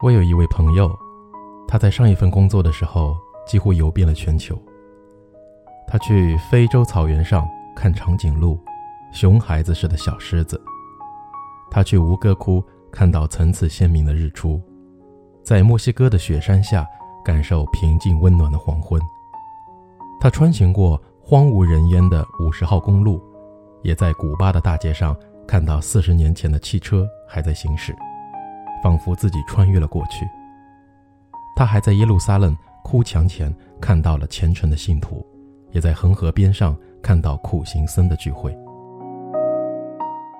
我有一位朋友，他在上一份工作的时候几乎游遍了全球。他去非洲草原上看长颈鹿、熊孩子似的小狮子；他去吴哥窟看到层次鲜明的日出，在墨西哥的雪山下感受平静温暖的黄昏。他穿行过荒无人烟的五十号公路，也在古巴的大街上看到四十年前的汽车还在行驶。仿佛自己穿越了过去。他还在耶路撒冷哭墙前看到了虔诚的信徒，也在恒河边上看到苦行僧的聚会。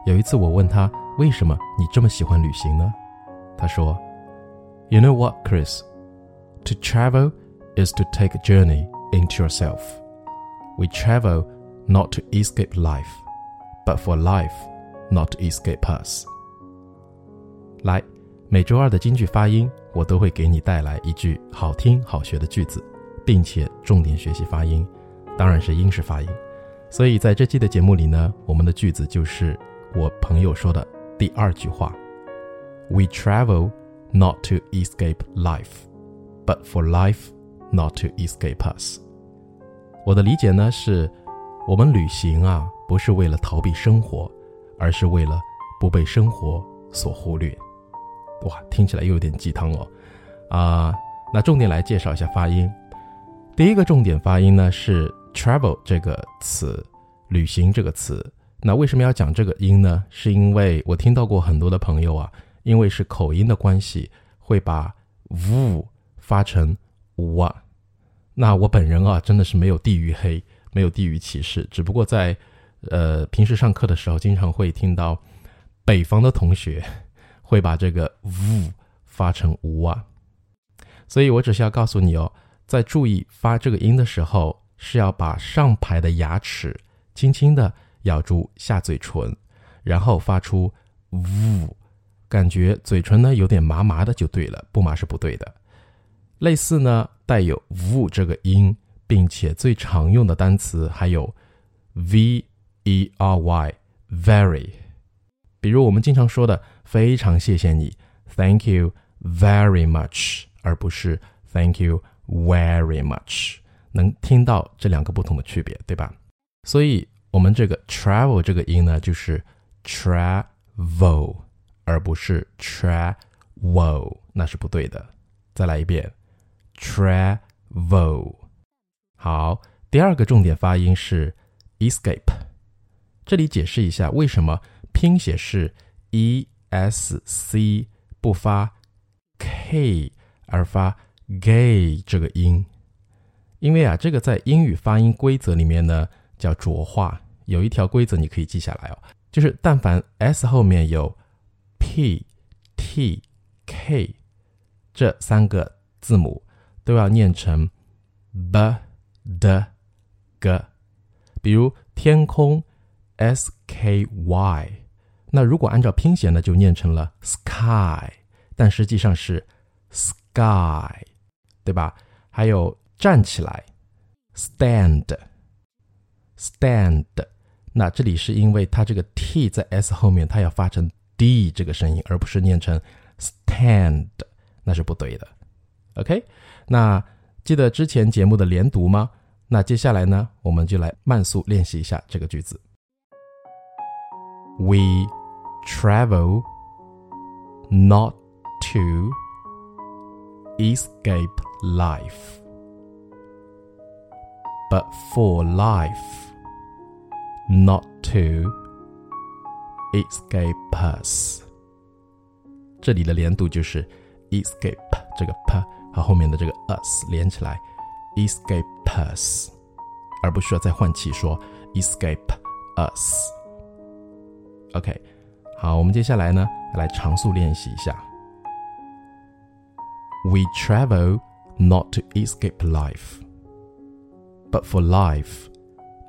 有一次我问他为什么你这么喜欢旅行呢？他说：“You know what, Chris? To travel is to take a journey into yourself. We travel not to escape life, but for life not to escape us.” 来。每周二的京剧发音，我都会给你带来一句好听好学的句子，并且重点学习发音，当然是英式发音。所以在这期的节目里呢，我们的句子就是我朋友说的第二句话：We travel not to escape life, but for life not to escape us。我的理解呢是，我们旅行啊，不是为了逃避生活，而是为了不被生活所忽略。哇，听起来又有点鸡汤哦，啊，那重点来介绍一下发音。第一个重点发音呢是 travel 这个词，旅行这个词。那为什么要讲这个音呢？是因为我听到过很多的朋友啊，因为是口音的关系，会把 v 发成 w。那我本人啊，真的是没有地域黑，没有地域歧视，只不过在呃平时上课的时候，经常会听到北方的同学。会把这个 “v” 发成 “w” 啊，所以我只需要告诉你哦，在注意发这个音的时候，是要把上排的牙齿轻轻的咬住下嘴唇，然后发出 “v”，感觉嘴唇呢有点麻麻的就对了，不麻是不对的。类似呢带有 “v” 这个音，并且最常用的单词还有 “v e r y very”，比如我们经常说的。非常谢谢你，Thank you very much，而不是 Thank you very much。能听到这两个不同的区别，对吧？所以，我们这个 travel 这个音呢，就是 travel，而不是 travel，那是不对的。再来一遍，travel。好，第二个重点发音是 escape。这里解释一下，为什么拼写是 e。s c 不发 k 而发 gay 这个音，因为啊，这个在英语发音规则里面呢叫浊化，有一条规则你可以记下来哦，就是但凡 s 后面有 p t k 这三个字母，都要念成 b d g，比如天空 s k y。那如果按照拼写呢，就念成了 sky，但实际上是 sky，对吧？还有站起来，stand，stand，那这里是因为它这个 t 在 s 后面，它要发成 d 这个声音，而不是念成 stand，那是不对的。OK，那记得之前节目的连读吗？那接下来呢，我们就来慢速练习一下这个句子。We travel not to escape life, but for life not to escape us。这里的连读就是 escape 这个 p 和后面的这个 us 连起来，escape us，而不需要再换气说 escape us。 OK，好，我们接下来呢来常速练习一下。We travel not to escape life, but for life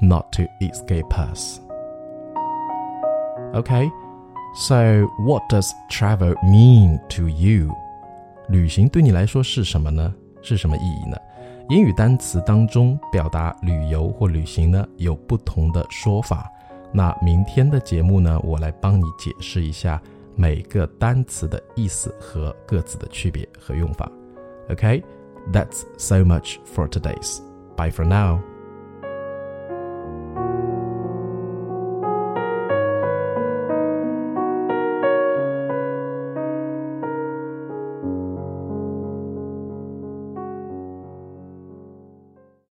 not to escape us. Okay, so what does travel mean to you? 旅行对你来说是什么呢？是什么意义呢？英语单词当中表达旅游或旅行呢有不同的说法。 那明天的节目呢，我来帮你解释一下每个单词的意思和各自的区别和用法。OK，that's so much for today's. Bye for now.